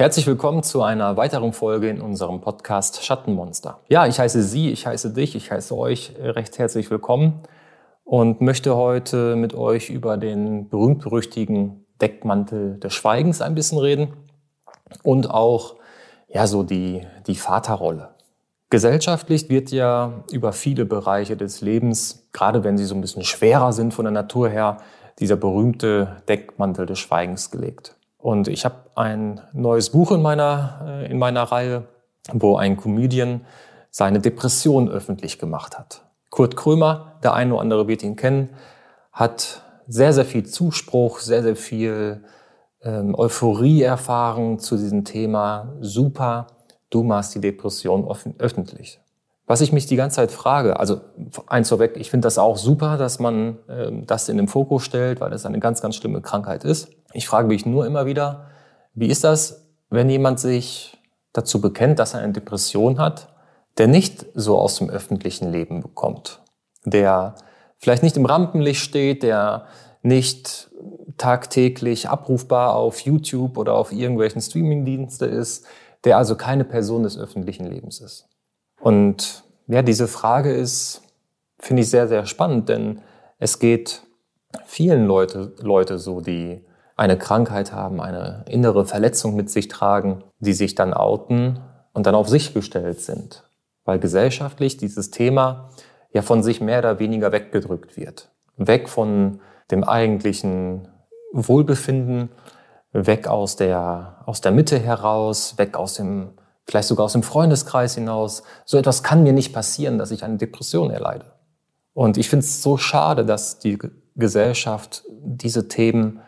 Herzlich willkommen zu einer weiteren Folge in unserem Podcast Schattenmonster. Ja, ich heiße Sie, ich heiße dich, ich heiße euch recht herzlich willkommen und möchte heute mit euch über den berühmt-berüchtigen Deckmantel des Schweigens ein bisschen reden und auch ja so die, die Vaterrolle. Gesellschaftlich wird ja über viele Bereiche des Lebens, gerade wenn sie so ein bisschen schwerer sind von der Natur her, dieser berühmte Deckmantel des Schweigens gelegt. Und ich habe ein neues Buch in meiner, äh, in meiner Reihe, wo ein Comedian seine Depression öffentlich gemacht hat. Kurt Krömer, der eine oder andere wird ihn kennen, hat sehr, sehr viel Zuspruch, sehr, sehr viel ähm, Euphorie erfahren zu diesem Thema. Super, du machst die Depression öffentlich. Was ich mich die ganze Zeit frage, also eins vorweg, ich finde das auch super, dass man äh, das in den Fokus stellt, weil das eine ganz, ganz schlimme Krankheit ist. Ich frage mich nur immer wieder, wie ist das, wenn jemand sich dazu bekennt, dass er eine Depression hat, der nicht so aus dem öffentlichen Leben bekommt, der vielleicht nicht im Rampenlicht steht, der nicht tagtäglich abrufbar auf YouTube oder auf irgendwelchen Streamingdienste ist, der also keine Person des öffentlichen Lebens ist. Und ja, diese Frage ist, finde ich sehr, sehr spannend, denn es geht vielen Leute, Leute so, die eine Krankheit haben, eine innere Verletzung mit sich tragen, die sich dann outen und dann auf sich gestellt sind, weil gesellschaftlich dieses Thema ja von sich mehr oder weniger weggedrückt wird. Weg von dem eigentlichen Wohlbefinden, weg aus der, aus der Mitte heraus, weg aus dem vielleicht sogar aus dem Freundeskreis hinaus. So etwas kann mir nicht passieren, dass ich eine Depression erleide. Und ich finde es so schade, dass die Gesellschaft diese Themen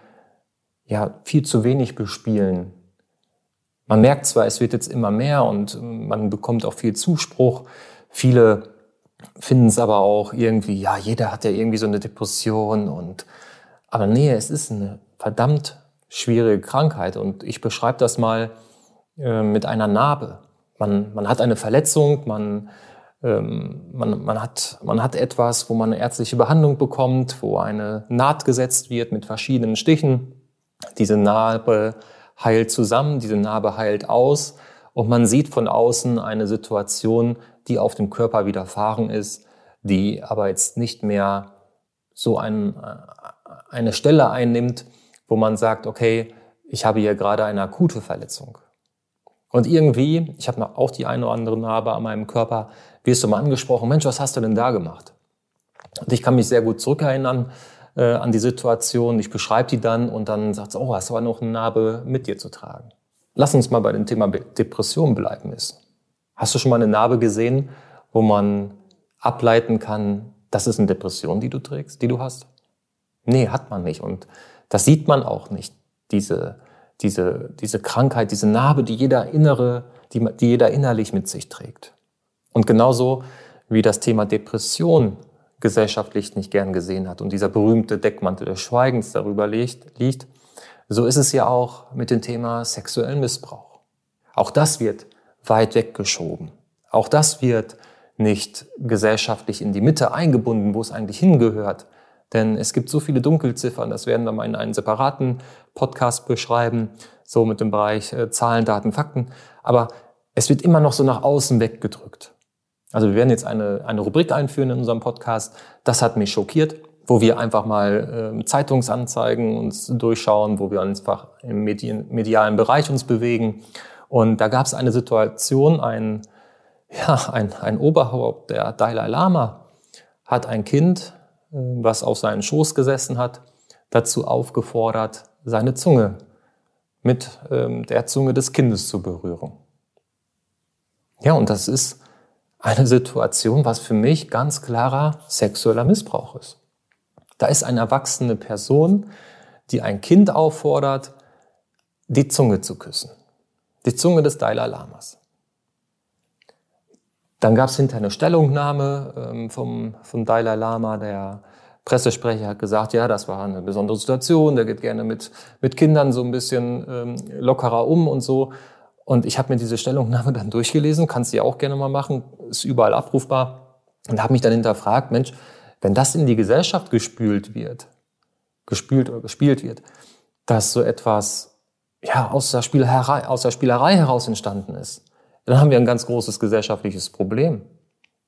ja viel zu wenig bespielen. Man merkt zwar, es wird jetzt immer mehr und man bekommt auch viel Zuspruch. Viele finden es aber auch irgendwie, ja, jeder hat ja irgendwie so eine Depression und aber nee, es ist eine verdammt schwierige Krankheit und ich beschreibe das mal äh, mit einer Narbe. Man, man hat eine Verletzung, man, ähm, man, man, hat, man hat etwas, wo man eine ärztliche Behandlung bekommt, wo eine Naht gesetzt wird mit verschiedenen Stichen. Diese Narbe heilt zusammen, diese Narbe heilt aus und man sieht von außen eine Situation, die auf dem Körper widerfahren ist, die aber jetzt nicht mehr so ein, eine Stelle einnimmt, wo man sagt, okay, ich habe hier gerade eine akute Verletzung. Und irgendwie, ich habe auch die eine oder andere Narbe an meinem Körper, wirst du mal angesprochen, Mensch, was hast du denn da gemacht? Und ich kann mich sehr gut zurückerinnern äh, an die Situation. Ich beschreibe die dann und dann sagt sie, oh, hast du aber noch eine Narbe mit dir zu tragen. Lass uns mal bei dem Thema Depression bleiben ist. Hast du schon mal eine Narbe gesehen, wo man ableiten kann, das ist eine Depression, die du trägst, die du hast? Nee, hat man nicht. Und das sieht man auch nicht, diese diese, diese Krankheit, diese Narbe, die jeder innere, die, die jeder innerlich mit sich trägt. Und genauso wie das Thema Depression gesellschaftlich nicht gern gesehen hat und dieser berühmte Deckmantel des Schweigens darüber liegt, liegt, so ist es ja auch mit dem Thema sexuellen Missbrauch. Auch das wird weit weggeschoben. Auch das wird nicht gesellschaftlich in die Mitte eingebunden, wo es eigentlich hingehört. Denn es gibt so viele Dunkelziffern, das werden wir mal in einem separaten Podcast beschreiben, so mit dem Bereich äh, Zahlen, Daten, Fakten. Aber es wird immer noch so nach außen weggedrückt. Also wir werden jetzt eine, eine Rubrik einführen in unserem Podcast. Das hat mich schockiert, wo wir einfach mal äh, Zeitungsanzeigen uns durchschauen, wo wir einfach im Medien, medialen Bereich uns bewegen. Und da gab es eine Situation, ein, ja, ein, ein Oberhaupt, der Dalai Lama, hat ein Kind was auf seinen Schoß gesessen hat, dazu aufgefordert, seine Zunge mit ähm, der Zunge des Kindes zu berühren. Ja, und das ist eine Situation, was für mich ganz klarer sexueller Missbrauch ist. Da ist eine erwachsene Person, die ein Kind auffordert, die Zunge zu küssen. Die Zunge des Dalai Lamas. Dann gab es hinterher eine Stellungnahme ähm, vom, vom Dalai Lama. Der Pressesprecher hat gesagt, ja, das war eine besondere Situation, der geht gerne mit, mit Kindern so ein bisschen ähm, lockerer um und so. Und ich habe mir diese Stellungnahme dann durchgelesen, kannst du ja auch gerne mal machen, ist überall abrufbar. Und habe mich dann hinterfragt, Mensch, wenn das in die Gesellschaft gespült wird, gespült oder gespielt wird, dass so etwas ja, aus der, aus der Spielerei heraus entstanden ist, dann haben wir ein ganz großes gesellschaftliches Problem.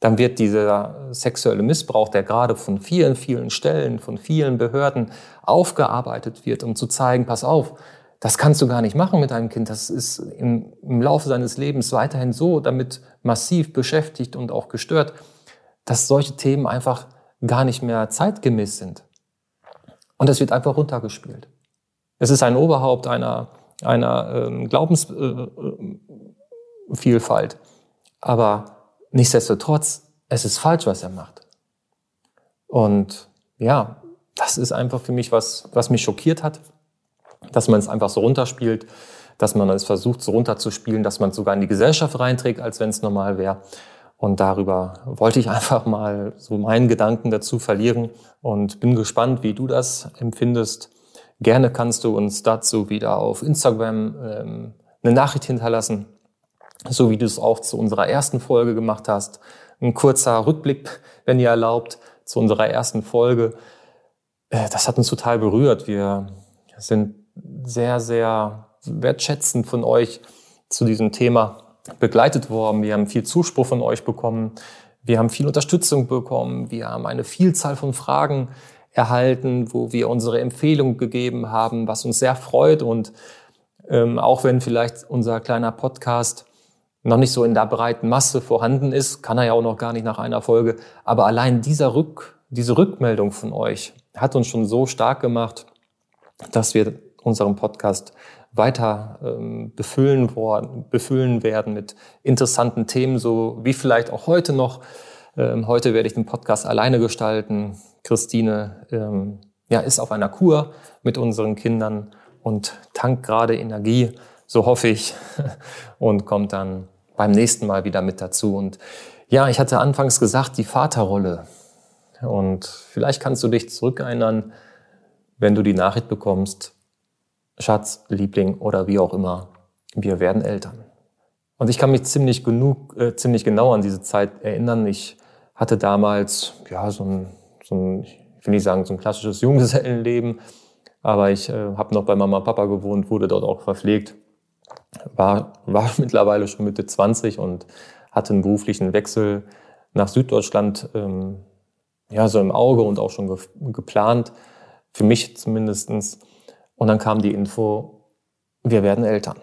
Dann wird dieser sexuelle Missbrauch, der gerade von vielen, vielen Stellen, von vielen Behörden aufgearbeitet wird, um zu zeigen, pass auf, das kannst du gar nicht machen mit deinem Kind. Das ist im, im Laufe seines Lebens weiterhin so damit massiv beschäftigt und auch gestört, dass solche Themen einfach gar nicht mehr zeitgemäß sind. Und es wird einfach runtergespielt. Es ist ein Oberhaupt einer, einer ähm, Glaubensvielfalt. Äh, Aber nichtsdestotrotz, es ist falsch, was er macht. Und ja, das ist einfach für mich was, was mich schockiert hat, dass man es einfach so runterspielt, dass man es versucht, so runterzuspielen, dass man es sogar in die Gesellschaft reinträgt, als wenn es normal wäre. Und darüber wollte ich einfach mal so meinen Gedanken dazu verlieren und bin gespannt, wie du das empfindest. Gerne kannst du uns dazu wieder auf Instagram ähm, eine Nachricht hinterlassen, so wie du es auch zu unserer ersten Folge gemacht hast. Ein kurzer Rückblick, wenn ihr erlaubt, zu unserer ersten Folge. Äh, das hat uns total berührt. Wir sind sehr, sehr wertschätzend von euch zu diesem Thema begleitet worden. Wir haben viel Zuspruch von euch bekommen. Wir haben viel Unterstützung bekommen. Wir haben eine Vielzahl von Fragen erhalten, wo wir unsere Empfehlung gegeben haben, was uns sehr freut. Und ähm, auch wenn vielleicht unser kleiner Podcast noch nicht so in der breiten Masse vorhanden ist, kann er ja auch noch gar nicht nach einer Folge. Aber allein dieser Rück, diese Rückmeldung von euch hat uns schon so stark gemacht, dass wir unseren Podcast weiter ähm, befüllen, worden, befüllen werden mit interessanten Themen, so wie vielleicht auch heute noch. Ähm, heute werde ich den Podcast alleine gestalten. Christine ähm, ja, ist auf einer Kur mit unseren Kindern und tankt gerade Energie, so hoffe ich, und kommt dann beim nächsten Mal wieder mit dazu. Und ja, ich hatte anfangs gesagt, die Vaterrolle. Und vielleicht kannst du dich zurückerinnern, wenn du die Nachricht bekommst, Schatz, Liebling oder wie auch immer, wir werden Eltern. Und ich kann mich ziemlich genug, äh, ziemlich genau an diese Zeit erinnern. Ich hatte damals, ja, so ein, so ein ich will nicht sagen, so ein klassisches Junggesellenleben, aber ich äh, habe noch bei Mama und Papa gewohnt, wurde dort auch verpflegt, war, war mittlerweile schon Mitte 20 und hatte einen beruflichen Wechsel nach Süddeutschland ähm, ja, so im Auge und auch schon ge geplant, für mich zumindestens und dann kam die Info, wir werden Eltern.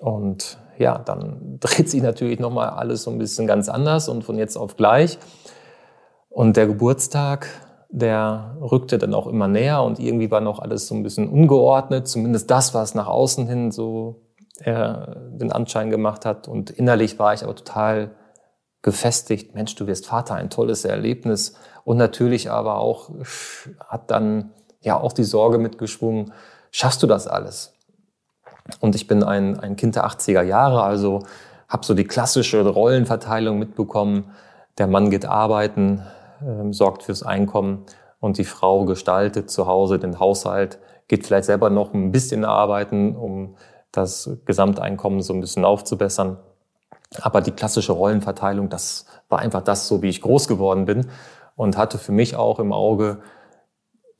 Und ja, dann dreht sich natürlich nochmal alles so ein bisschen ganz anders und von jetzt auf gleich. Und der Geburtstag, der rückte dann auch immer näher und irgendwie war noch alles so ein bisschen ungeordnet, zumindest das, was nach außen hin so äh, den Anschein gemacht hat. Und innerlich war ich aber total gefestigt, Mensch, du wirst Vater, ein tolles Erlebnis. Und natürlich aber auch hat dann ja auch die Sorge mitgeschwungen, schaffst du das alles? Und ich bin ein, ein Kind der 80er Jahre, also habe so die klassische Rollenverteilung mitbekommen. Der Mann geht arbeiten, äh, sorgt fürs Einkommen und die Frau gestaltet zu Hause den Haushalt, geht vielleicht selber noch ein bisschen arbeiten, um das Gesamteinkommen so ein bisschen aufzubessern. Aber die klassische Rollenverteilung, das war einfach das, so wie ich groß geworden bin und hatte für mich auch im Auge,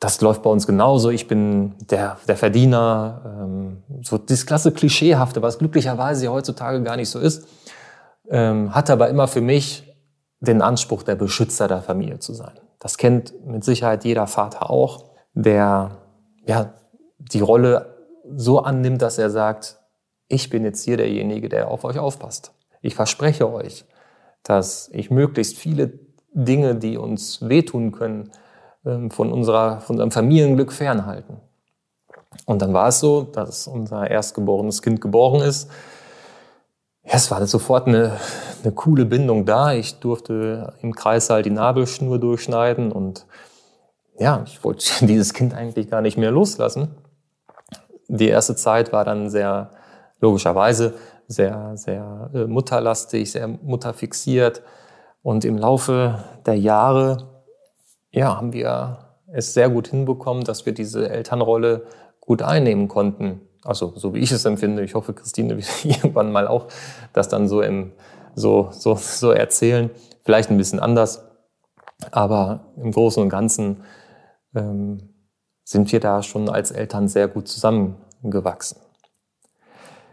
das läuft bei uns genauso. Ich bin der, der Verdiener, ähm, so das klasse Klischeehafte, was glücklicherweise heutzutage gar nicht so ist, ähm, hatte aber immer für mich den Anspruch, der Beschützer der Familie zu sein. Das kennt mit Sicherheit jeder Vater auch, der ja, die Rolle so annimmt, dass er sagt, ich bin jetzt hier derjenige, der auf euch aufpasst. Ich verspreche euch, dass ich möglichst viele Dinge, die uns wehtun können, ähm, von, unserer, von unserem Familienglück fernhalten. Und dann war es so, dass unser erstgeborenes Kind geboren ist. Ja, es war sofort eine, eine coole Bindung da. Ich durfte im Kreissaal die Nabelschnur durchschneiden und ja, ich wollte dieses Kind eigentlich gar nicht mehr loslassen. Die erste Zeit war dann sehr, logischerweise, sehr, sehr äh, mutterlastig, sehr mutterfixiert. Und im Laufe der Jahre ja, haben wir es sehr gut hinbekommen, dass wir diese Elternrolle gut einnehmen konnten. Also so wie ich es empfinde. Ich hoffe, Christine wird irgendwann mal auch das dann so, im, so, so, so erzählen. Vielleicht ein bisschen anders. Aber im Großen und Ganzen ähm, sind wir da schon als Eltern sehr gut zusammengewachsen.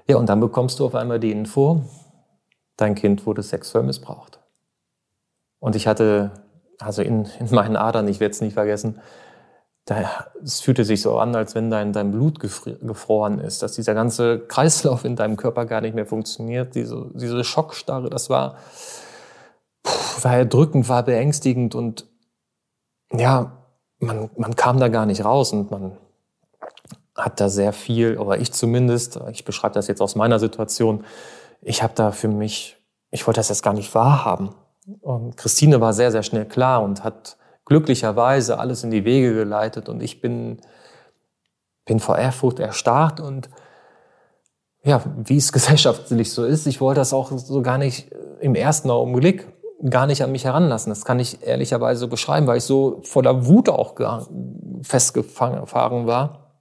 Ja, und dann bekommst du auf einmal die Info, dein Kind wurde sexuell missbraucht. Und ich hatte, also in, in meinen Adern, ich werde es nicht vergessen, da, es fühlte sich so an, als wenn dein, dein Blut gefroren ist, dass dieser ganze Kreislauf in deinem Körper gar nicht mehr funktioniert. Diese, diese Schockstarre, das war, war erdrückend, war beängstigend und ja, man, man kam da gar nicht raus und man hat da sehr viel, oder ich zumindest, ich beschreibe das jetzt aus meiner Situation, ich habe da für mich, ich wollte das jetzt gar nicht wahrhaben. Und Christine war sehr, sehr schnell klar und hat glücklicherweise alles in die Wege geleitet und ich bin, bin vor Ehrfurcht erstarrt und ja, wie es gesellschaftlich so ist, ich wollte das auch so gar nicht im ersten Augenblick gar nicht an mich heranlassen. Das kann ich ehrlicherweise beschreiben, weil ich so voller Wut auch festgefahren war,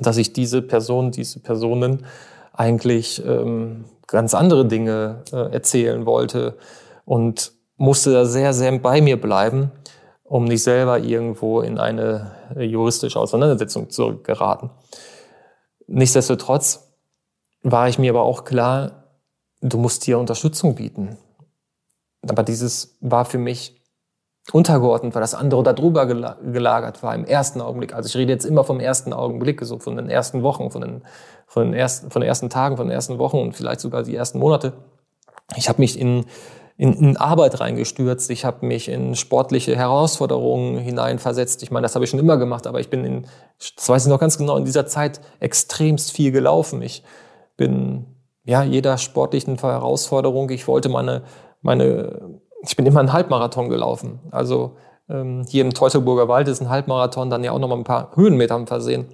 dass ich diese Person, diese Personen eigentlich ähm, ganz andere Dinge äh, erzählen wollte und musste da sehr, sehr bei mir bleiben, um nicht selber irgendwo in eine juristische Auseinandersetzung zu geraten. Nichtsdestotrotz war ich mir aber auch klar, du musst dir Unterstützung bieten. Aber dieses war für mich untergeordnet, weil das andere darüber gelagert war im ersten Augenblick. Also ich rede jetzt immer vom ersten Augenblick, so von den ersten Wochen, von den, von den, ersten, von den ersten Tagen, von den ersten Wochen und vielleicht sogar die ersten Monate. Ich habe mich in, in, in Arbeit reingestürzt, ich habe mich in sportliche Herausforderungen hineinversetzt. Ich meine, das habe ich schon immer gemacht, aber ich bin in, das weiß ich noch ganz genau, in dieser Zeit extremst viel gelaufen. Ich bin ja jeder sportlichen Herausforderung, ich wollte meine meine, ich bin immer einen Halbmarathon gelaufen. Also ähm, hier im Teutoburger Wald ist ein Halbmarathon dann ja auch noch mal ein paar Höhenmetern versehen.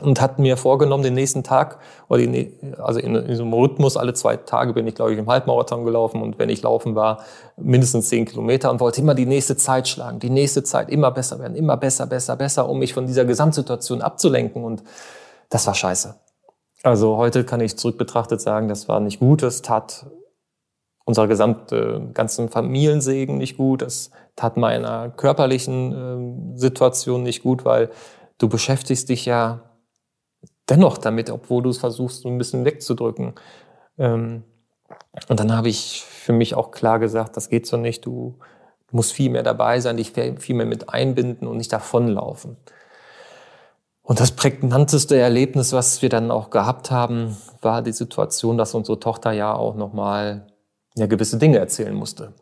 Und hat mir vorgenommen, den nächsten Tag, oder die, also in, in so einem Rhythmus, alle zwei Tage bin ich, glaube ich, im Halbmarathon gelaufen und wenn ich laufen war, mindestens zehn Kilometer und wollte immer die nächste Zeit schlagen, die nächste Zeit immer besser werden, immer besser, besser, besser, um mich von dieser Gesamtsituation abzulenken und das war scheiße. Also heute kann ich zurück betrachtet sagen, das war nicht gut, es tat unserer gesamte, ganzen Familiensegen nicht gut. Das tat meiner körperlichen äh, Situation nicht gut, weil du beschäftigst dich ja dennoch damit, obwohl du es versuchst, ein bisschen wegzudrücken. Ähm, und dann habe ich für mich auch klar gesagt, das geht so nicht. Du musst viel mehr dabei sein, dich viel mehr mit einbinden und nicht davonlaufen. Und das prägnanteste Erlebnis, was wir dann auch gehabt haben, war die Situation, dass unsere Tochter ja auch nochmal ja gewisse Dinge erzählen musste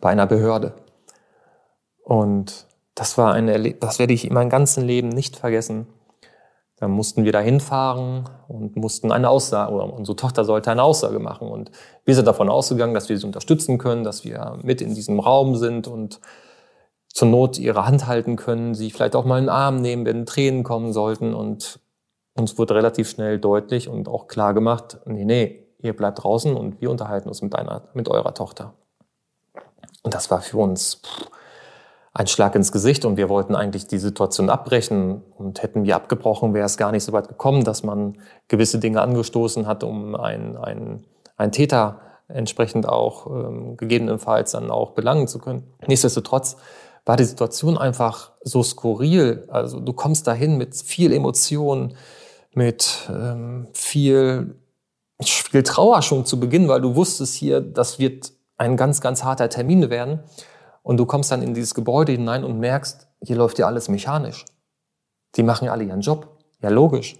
bei einer Behörde. Und das war ein Erlebnis, das werde ich in meinem ganzen Leben nicht vergessen. Dann mussten wir da hinfahren und mussten eine Aussage, oder unsere Tochter sollte eine Aussage machen. Und wir sind davon ausgegangen, dass wir sie unterstützen können, dass wir mit in diesem Raum sind und zur Not ihre Hand halten können, sie vielleicht auch mal in den Arm nehmen, wenn Tränen kommen sollten. Und uns wurde relativ schnell deutlich und auch klar gemacht, nee, nee, ihr bleibt draußen und wir unterhalten uns mit, deiner, mit eurer Tochter. Und das war für uns ein Schlag ins Gesicht und wir wollten eigentlich die Situation abbrechen und hätten wir abgebrochen, wäre es gar nicht so weit gekommen, dass man gewisse Dinge angestoßen hat, um einen, einen, einen Täter entsprechend auch ähm, gegebenenfalls dann auch belangen zu können. Nichtsdestotrotz war die Situation einfach so skurril. Also du kommst dahin mit viel Emotion, mit ähm, viel viel Trauer schon zu Beginn, weil du wusstest hier, das wird ein ganz, ganz harter Termin werden. Und du kommst dann in dieses Gebäude hinein und merkst, hier läuft ja alles mechanisch. Die machen alle ihren Job. Ja, logisch.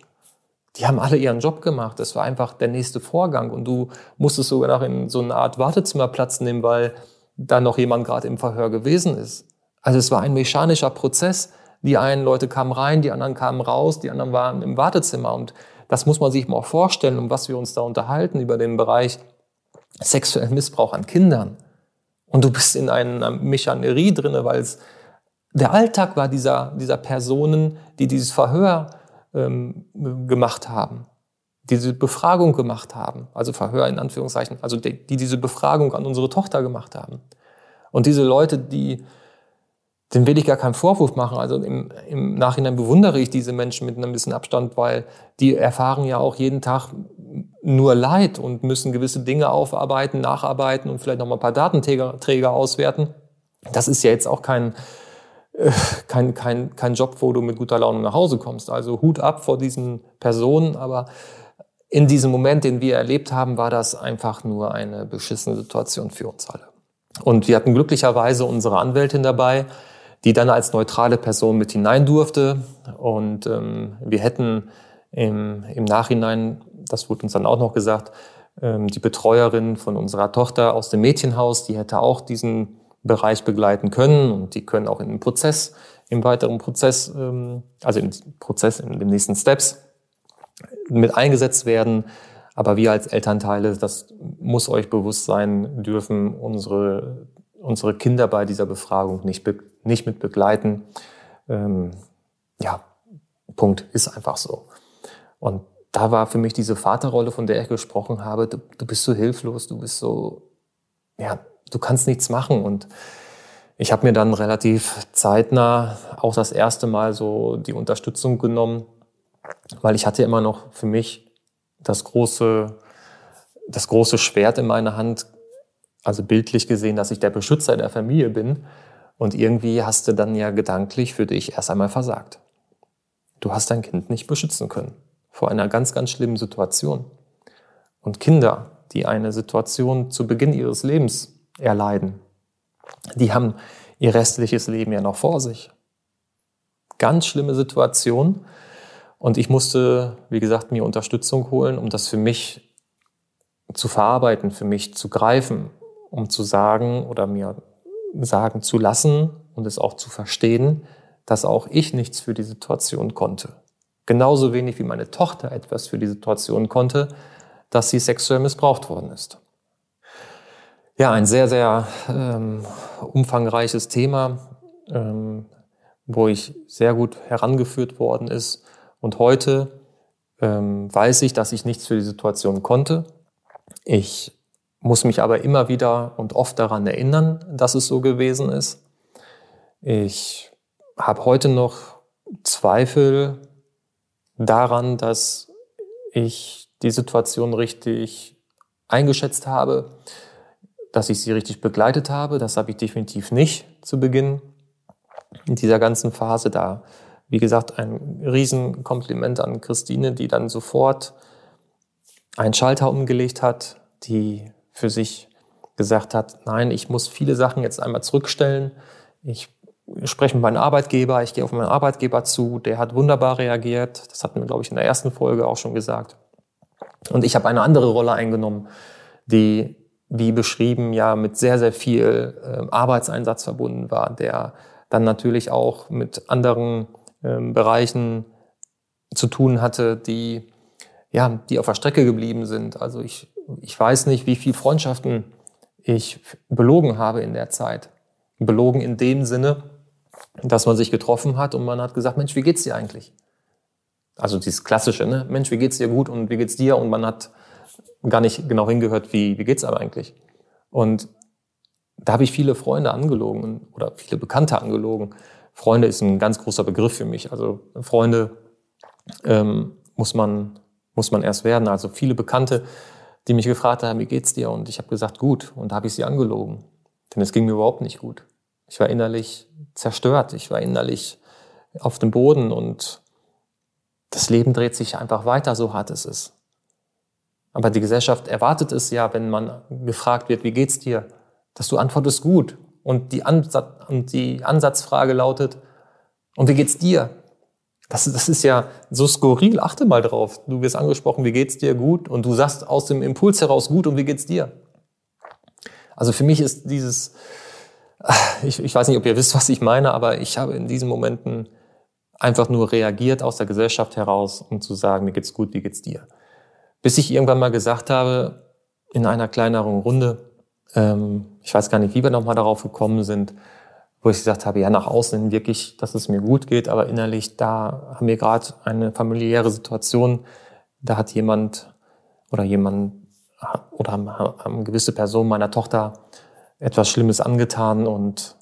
Die haben alle ihren Job gemacht. Das war einfach der nächste Vorgang. Und du musstest sogar noch in so eine Art Wartezimmer Platz nehmen, weil da noch jemand gerade im Verhör gewesen ist. Also es war ein mechanischer Prozess. Die einen Leute kamen rein, die anderen kamen raus, die anderen waren im Wartezimmer. Und das muss man sich mal vorstellen, um was wir uns da unterhalten über den Bereich sexuellen Missbrauch an Kindern. Und du bist in einer Mechanerie drinne, weil es der Alltag war dieser, dieser Personen, die dieses Verhör ähm, gemacht haben, diese Befragung gemacht haben, also Verhör in Anführungszeichen, also die, die diese Befragung an unsere Tochter gemacht haben. Und diese Leute, die den will ich gar keinen Vorwurf machen. Also im, im Nachhinein bewundere ich diese Menschen mit einem bisschen Abstand, weil die erfahren ja auch jeden Tag nur Leid und müssen gewisse Dinge aufarbeiten, nacharbeiten und vielleicht noch mal ein paar Datenträger auswerten. Das ist ja jetzt auch kein, äh, kein, kein, kein Job, wo du mit guter Laune nach Hause kommst. Also Hut ab vor diesen Personen, aber in diesem Moment, den wir erlebt haben, war das einfach nur eine beschissene Situation für uns alle. Und wir hatten glücklicherweise unsere Anwältin dabei, die dann als neutrale Person mit hinein durfte. Und ähm, wir hätten im, im Nachhinein, das wurde uns dann auch noch gesagt, ähm, die Betreuerin von unserer Tochter aus dem Mädchenhaus, die hätte auch diesen Bereich begleiten können und die können auch in den Prozess, im weiteren Prozess, ähm, also im Prozess, in den nächsten Steps mit eingesetzt werden. Aber wir als Elternteile, das muss euch bewusst sein, dürfen unsere, unsere Kinder bei dieser Befragung nicht, be, nicht mit begleiten. Ähm, ja, Punkt, ist einfach so. Und da war für mich diese Vaterrolle, von der ich gesprochen habe, du, du bist so hilflos, du bist so, ja, du kannst nichts machen. Und ich habe mir dann relativ zeitnah auch das erste Mal so die Unterstützung genommen weil ich hatte immer noch für mich das große, das große Schwert in meiner Hand, also bildlich gesehen, dass ich der Beschützer der Familie bin. Und irgendwie hast du dann ja gedanklich für dich erst einmal versagt. Du hast dein Kind nicht beschützen können vor einer ganz, ganz schlimmen Situation. Und Kinder, die eine Situation zu Beginn ihres Lebens erleiden, die haben ihr restliches Leben ja noch vor sich. Ganz schlimme Situation, und ich musste, wie gesagt, mir Unterstützung holen, um das für mich zu verarbeiten, für mich zu greifen, um zu sagen oder mir sagen zu lassen und es auch zu verstehen, dass auch ich nichts für die Situation konnte. Genauso wenig wie meine Tochter etwas für die Situation konnte, dass sie sexuell missbraucht worden ist. Ja, ein sehr, sehr ähm, umfangreiches Thema, ähm, wo ich sehr gut herangeführt worden ist und heute ähm, weiß ich, dass ich nichts für die Situation konnte. Ich muss mich aber immer wieder und oft daran erinnern, dass es so gewesen ist. Ich habe heute noch Zweifel daran, dass ich die Situation richtig eingeschätzt habe, dass ich sie richtig begleitet habe. Das habe ich definitiv nicht zu Beginn in dieser ganzen Phase. Da wie gesagt, ein Riesenkompliment an Christine, die dann sofort einen Schalter umgelegt hat, die für sich gesagt hat, nein, ich muss viele Sachen jetzt einmal zurückstellen. Ich spreche mit meinem Arbeitgeber, ich gehe auf meinen Arbeitgeber zu, der hat wunderbar reagiert. Das hatten wir, glaube ich, in der ersten Folge auch schon gesagt. Und ich habe eine andere Rolle eingenommen, die, wie beschrieben, ja mit sehr, sehr viel äh, Arbeitseinsatz verbunden war, der dann natürlich auch mit anderen ähm, Bereichen zu tun hatte, die, ja, die auf der Strecke geblieben sind. Also ich, ich weiß nicht, wie viele Freundschaften ich belogen habe in der Zeit. Belogen in dem Sinne, dass man sich getroffen hat und man hat gesagt, Mensch, wie geht's dir eigentlich? Also dieses klassische, ne? Mensch, wie geht's dir gut und wie geht's dir? Und man hat gar nicht genau hingehört, wie, wie geht's aber eigentlich? Und da habe ich viele Freunde angelogen oder viele Bekannte angelogen Freunde ist ein ganz großer Begriff für mich. Also Freunde ähm, muss, man, muss man erst werden. Also viele Bekannte, die mich gefragt haben, wie geht's dir? Und ich habe gesagt, gut. Und da habe ich sie angelogen. Denn es ging mir überhaupt nicht gut. Ich war innerlich zerstört. Ich war innerlich auf dem Boden und das Leben dreht sich einfach weiter, so hart es ist. Aber die Gesellschaft erwartet es ja, wenn man gefragt wird, wie geht's dir, dass du antwortest gut und die, Ansatz, und die Ansatzfrage lautet, und wie geht's dir? Das, das ist ja so skurril, achte mal drauf. Du wirst angesprochen, wie geht's dir gut? Und du sagst aus dem Impuls heraus gut und wie geht's dir? Also für mich ist dieses, ich, ich weiß nicht, ob ihr wisst, was ich meine, aber ich habe in diesen Momenten einfach nur reagiert aus der Gesellschaft heraus, um zu sagen, mir geht's gut, wie geht's dir? Bis ich irgendwann mal gesagt habe, in einer kleineren Runde, ähm, ich weiß gar nicht, wie wir nochmal darauf gekommen sind, wo ich gesagt habe, ja, nach außen wirklich, dass es mir gut geht, aber innerlich, da haben wir gerade eine familiäre Situation, da hat jemand oder jemand oder haben gewisse Personen meiner Tochter etwas Schlimmes angetan und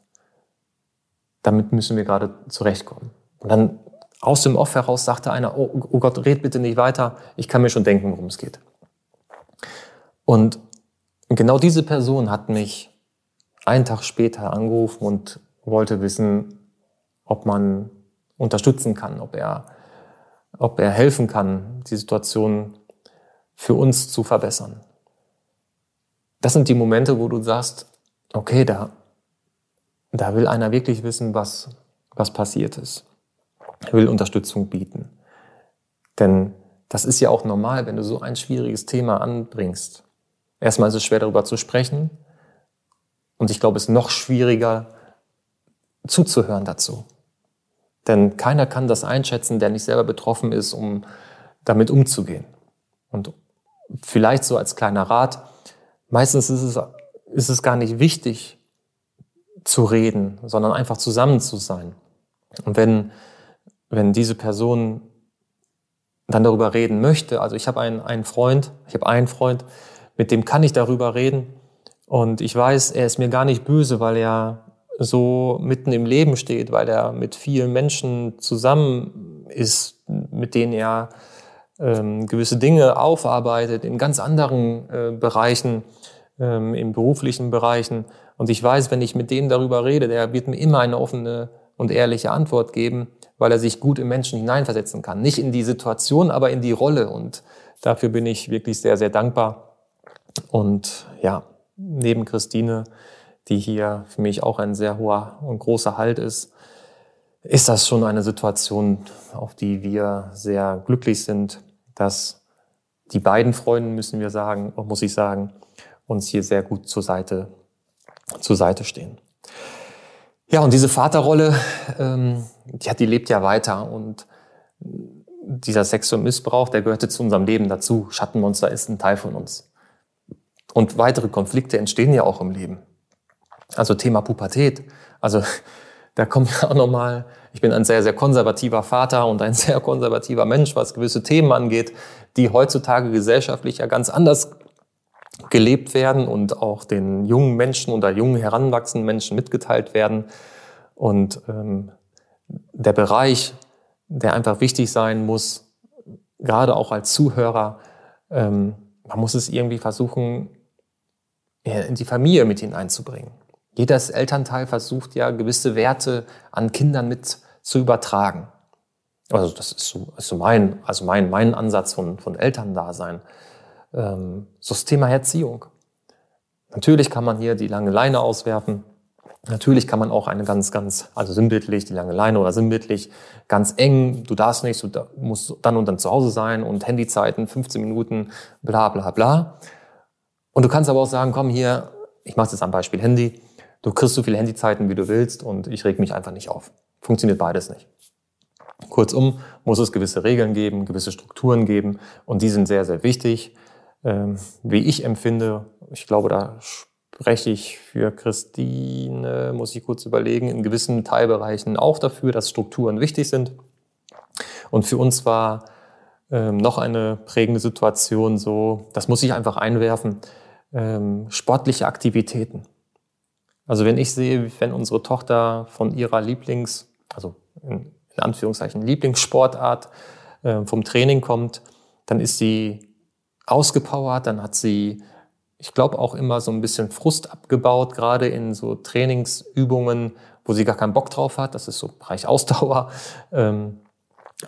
damit müssen wir gerade zurechtkommen. Und dann aus dem Off heraus sagte einer, oh, oh Gott, red bitte nicht weiter, ich kann mir schon denken, worum es geht. Und genau diese Person hat mich einen Tag später angerufen und wollte wissen, ob man unterstützen kann, ob er, ob er helfen kann, die Situation für uns zu verbessern. Das sind die Momente, wo du sagst, okay, da, da will einer wirklich wissen, was, was passiert ist. Er will Unterstützung bieten. Denn das ist ja auch normal, wenn du so ein schwieriges Thema anbringst. Erstmal ist es schwer darüber zu sprechen. Und ich glaube, es ist noch schwieriger zuzuhören dazu. Denn keiner kann das einschätzen, der nicht selber betroffen ist, um damit umzugehen. Und vielleicht so als kleiner Rat, meistens ist es, ist es gar nicht wichtig zu reden, sondern einfach zusammen zu sein. Und wenn, wenn diese Person dann darüber reden möchte, also ich habe einen, einen Freund, ich habe einen Freund, mit dem kann ich darüber reden und ich weiß, er ist mir gar nicht böse, weil er so mitten im Leben steht, weil er mit vielen Menschen zusammen ist, mit denen er ähm, gewisse Dinge aufarbeitet in ganz anderen äh, Bereichen, ähm, in beruflichen Bereichen. Und ich weiß, wenn ich mit dem darüber rede, der wird mir immer eine offene und ehrliche Antwort geben, weil er sich gut im Menschen hineinversetzen kann. Nicht in die Situation, aber in die Rolle. Und dafür bin ich wirklich sehr, sehr dankbar. Und ja, neben Christine, die hier für mich auch ein sehr hoher und großer Halt ist, ist das schon eine Situation, auf die wir sehr glücklich sind, dass die beiden Freunde, müssen wir sagen, muss ich sagen, uns hier sehr gut zur Seite, zur Seite stehen. Ja, und diese Vaterrolle, ähm, ja, die lebt ja weiter und dieser sexuelle Missbrauch, der gehörte zu unserem Leben dazu. Schattenmonster ist ein Teil von uns. Und weitere Konflikte entstehen ja auch im Leben. Also Thema Pubertät. Also da kommt ja auch nochmal, ich bin ein sehr, sehr konservativer Vater und ein sehr konservativer Mensch, was gewisse Themen angeht, die heutzutage gesellschaftlich ja ganz anders gelebt werden und auch den jungen Menschen oder jungen heranwachsenden Menschen mitgeteilt werden. Und ähm, der Bereich, der einfach wichtig sein muss, gerade auch als Zuhörer, ähm, man muss es irgendwie versuchen, in die Familie mit hineinzubringen. Jedes Elternteil versucht ja gewisse Werte an Kindern mit zu übertragen. Also das ist so, ist so mein, also mein, mein Ansatz von, von Elterndasein. Ähm, so das Thema Erziehung. Natürlich kann man hier die lange Leine auswerfen. Natürlich kann man auch eine ganz, ganz, also sinnbildlich, die lange Leine oder sinnbildlich, ganz eng, du darfst nicht, du musst dann und dann zu Hause sein und Handyzeiten, 15 Minuten, bla bla bla. Und du kannst aber auch sagen, komm hier, ich mache jetzt am Beispiel Handy, du kriegst so viele Handyzeiten, wie du willst und ich reg mich einfach nicht auf. Funktioniert beides nicht. Kurzum muss es gewisse Regeln geben, gewisse Strukturen geben und die sind sehr, sehr wichtig. Ähm, wie ich empfinde, ich glaube, da spreche ich für Christine, muss ich kurz überlegen, in gewissen Teilbereichen auch dafür, dass Strukturen wichtig sind. Und für uns war ähm, noch eine prägende Situation so, das muss ich einfach einwerfen, ähm, sportliche Aktivitäten. Also wenn ich sehe, wenn unsere Tochter von ihrer Lieblings, also in, Anführungszeichen Lieblingssportart äh, vom Training kommt, dann ist sie ausgepowert, dann hat sie, ich glaube, auch immer so ein bisschen Frust abgebaut, gerade in so Trainingsübungen, wo sie gar keinen Bock drauf hat. Das ist so Bereich Ausdauer. Ähm,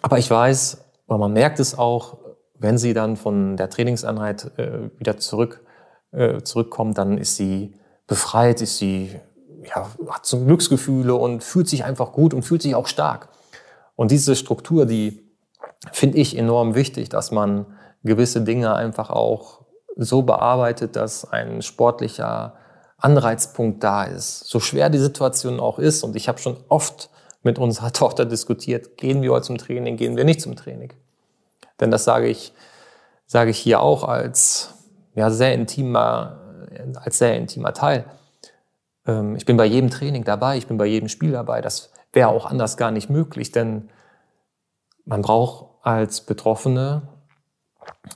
aber ich weiß, oder man merkt es auch, wenn sie dann von der Trainingseinheit äh, wieder zurück, äh, zurückkommt, dann ist sie befreit, ist sie, ja, hat so Glücksgefühle und fühlt sich einfach gut und fühlt sich auch stark. Und diese Struktur, die finde ich enorm wichtig, dass man gewisse Dinge einfach auch so bearbeitet, dass ein sportlicher Anreizpunkt da ist. So schwer die Situation auch ist. Und ich habe schon oft mit unserer Tochter diskutiert, gehen wir heute zum Training, gehen wir nicht zum Training. Denn das sage ich, sage ich hier auch als ja, sehr intimer, als sehr intimer Teil. Ähm, ich bin bei jedem Training dabei, ich bin bei jedem Spiel dabei. Das wäre auch anders gar nicht möglich, denn man braucht als Betroffene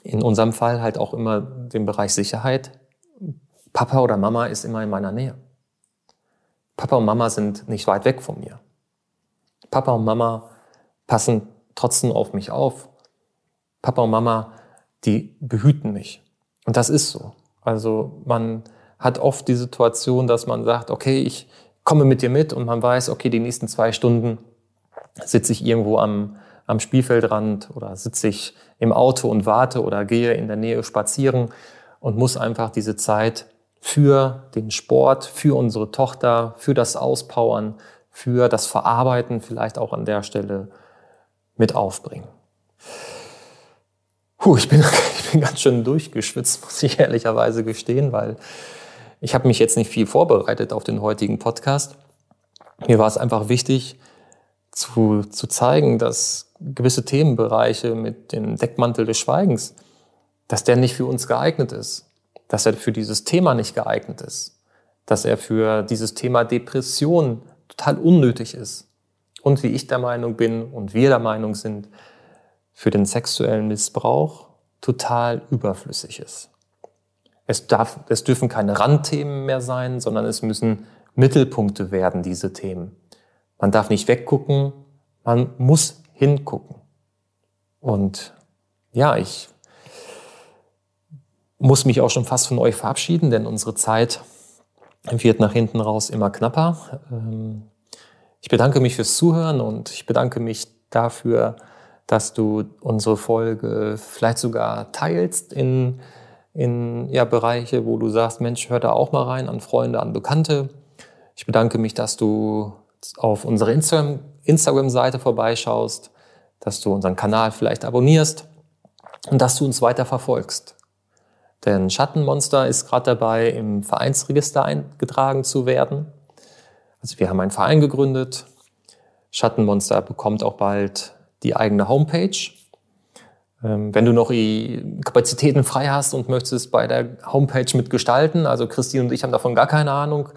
in unserem Fall halt auch immer den Bereich Sicherheit. Papa oder Mama ist immer in meiner Nähe. Papa und Mama sind nicht weit weg von mir. Papa und Mama passen trotzdem auf mich auf. Papa und Mama, die behüten mich. Und das ist so. Also man hat oft die Situation, dass man sagt, okay, ich komme mit dir mit und man weiß, okay, die nächsten zwei Stunden sitze ich irgendwo am, am Spielfeldrand oder sitze ich im Auto und warte oder gehe in der Nähe spazieren und muss einfach diese Zeit für den Sport, für unsere Tochter, für das Auspowern, für das Verarbeiten vielleicht auch an der Stelle mit aufbringen. Puh, ich bin, bin ganz schön durchgeschwitzt, muss ich ehrlicherweise gestehen, weil ich habe mich jetzt nicht viel vorbereitet auf den heutigen Podcast. Mir war es einfach wichtig zu, zu zeigen, dass gewisse Themenbereiche mit dem Deckmantel des Schweigens, dass der nicht für uns geeignet ist, dass er für dieses Thema nicht geeignet ist, dass er für dieses Thema Depression total unnötig ist. Und wie ich der Meinung bin und wir der Meinung sind, für den sexuellen Missbrauch total überflüssig ist. Es, darf, es dürfen keine Randthemen mehr sein, sondern es müssen Mittelpunkte werden, diese Themen. Man darf nicht weggucken, man muss hingucken. Und ja, ich muss mich auch schon fast von euch verabschieden, denn unsere Zeit wird nach hinten raus immer knapper. Ähm, ich bedanke mich fürs Zuhören und ich bedanke mich dafür, dass du unsere Folge vielleicht sogar teilst in, in ja, Bereiche, wo du sagst, Mensch, hör da auch mal rein, an Freunde, an Bekannte. Ich bedanke mich, dass du auf unsere Instagram-Seite vorbeischaust, dass du unseren Kanal vielleicht abonnierst und dass du uns weiter verfolgst. Denn Schattenmonster ist gerade dabei, im Vereinsregister eingetragen zu werden. Also wir haben einen Verein gegründet. Schattenmonster bekommt auch bald die eigene Homepage. Ähm, wenn du noch Kapazitäten frei hast und möchtest bei der Homepage mitgestalten, also Christine und ich haben davon gar keine Ahnung,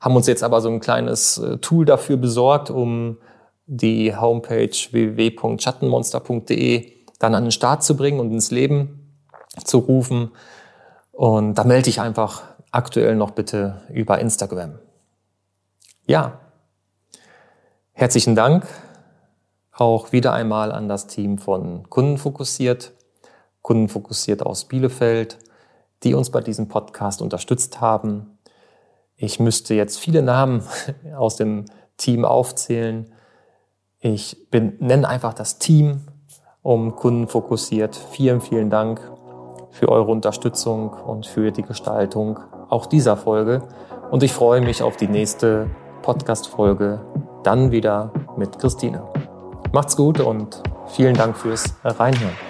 haben uns jetzt aber so ein kleines äh, Tool dafür besorgt, um die Homepage www.schattenmonster.de dann an den Start zu bringen und ins Leben zu rufen. Und da melde dich einfach aktuell noch bitte über Instagram. Ja, herzlichen Dank auch wieder einmal an das Team von Kundenfokussiert, Kundenfokussiert aus Bielefeld, die uns bei diesem Podcast unterstützt haben. Ich müsste jetzt viele Namen aus dem Team aufzählen. Ich bin, nenne einfach das Team um Kundenfokussiert. Vielen, vielen Dank für eure Unterstützung und für die Gestaltung auch dieser Folge. Und ich freue mich auf die nächste Podcast-Folge, dann wieder mit Christine. Macht's gut und vielen Dank fürs Reinhören.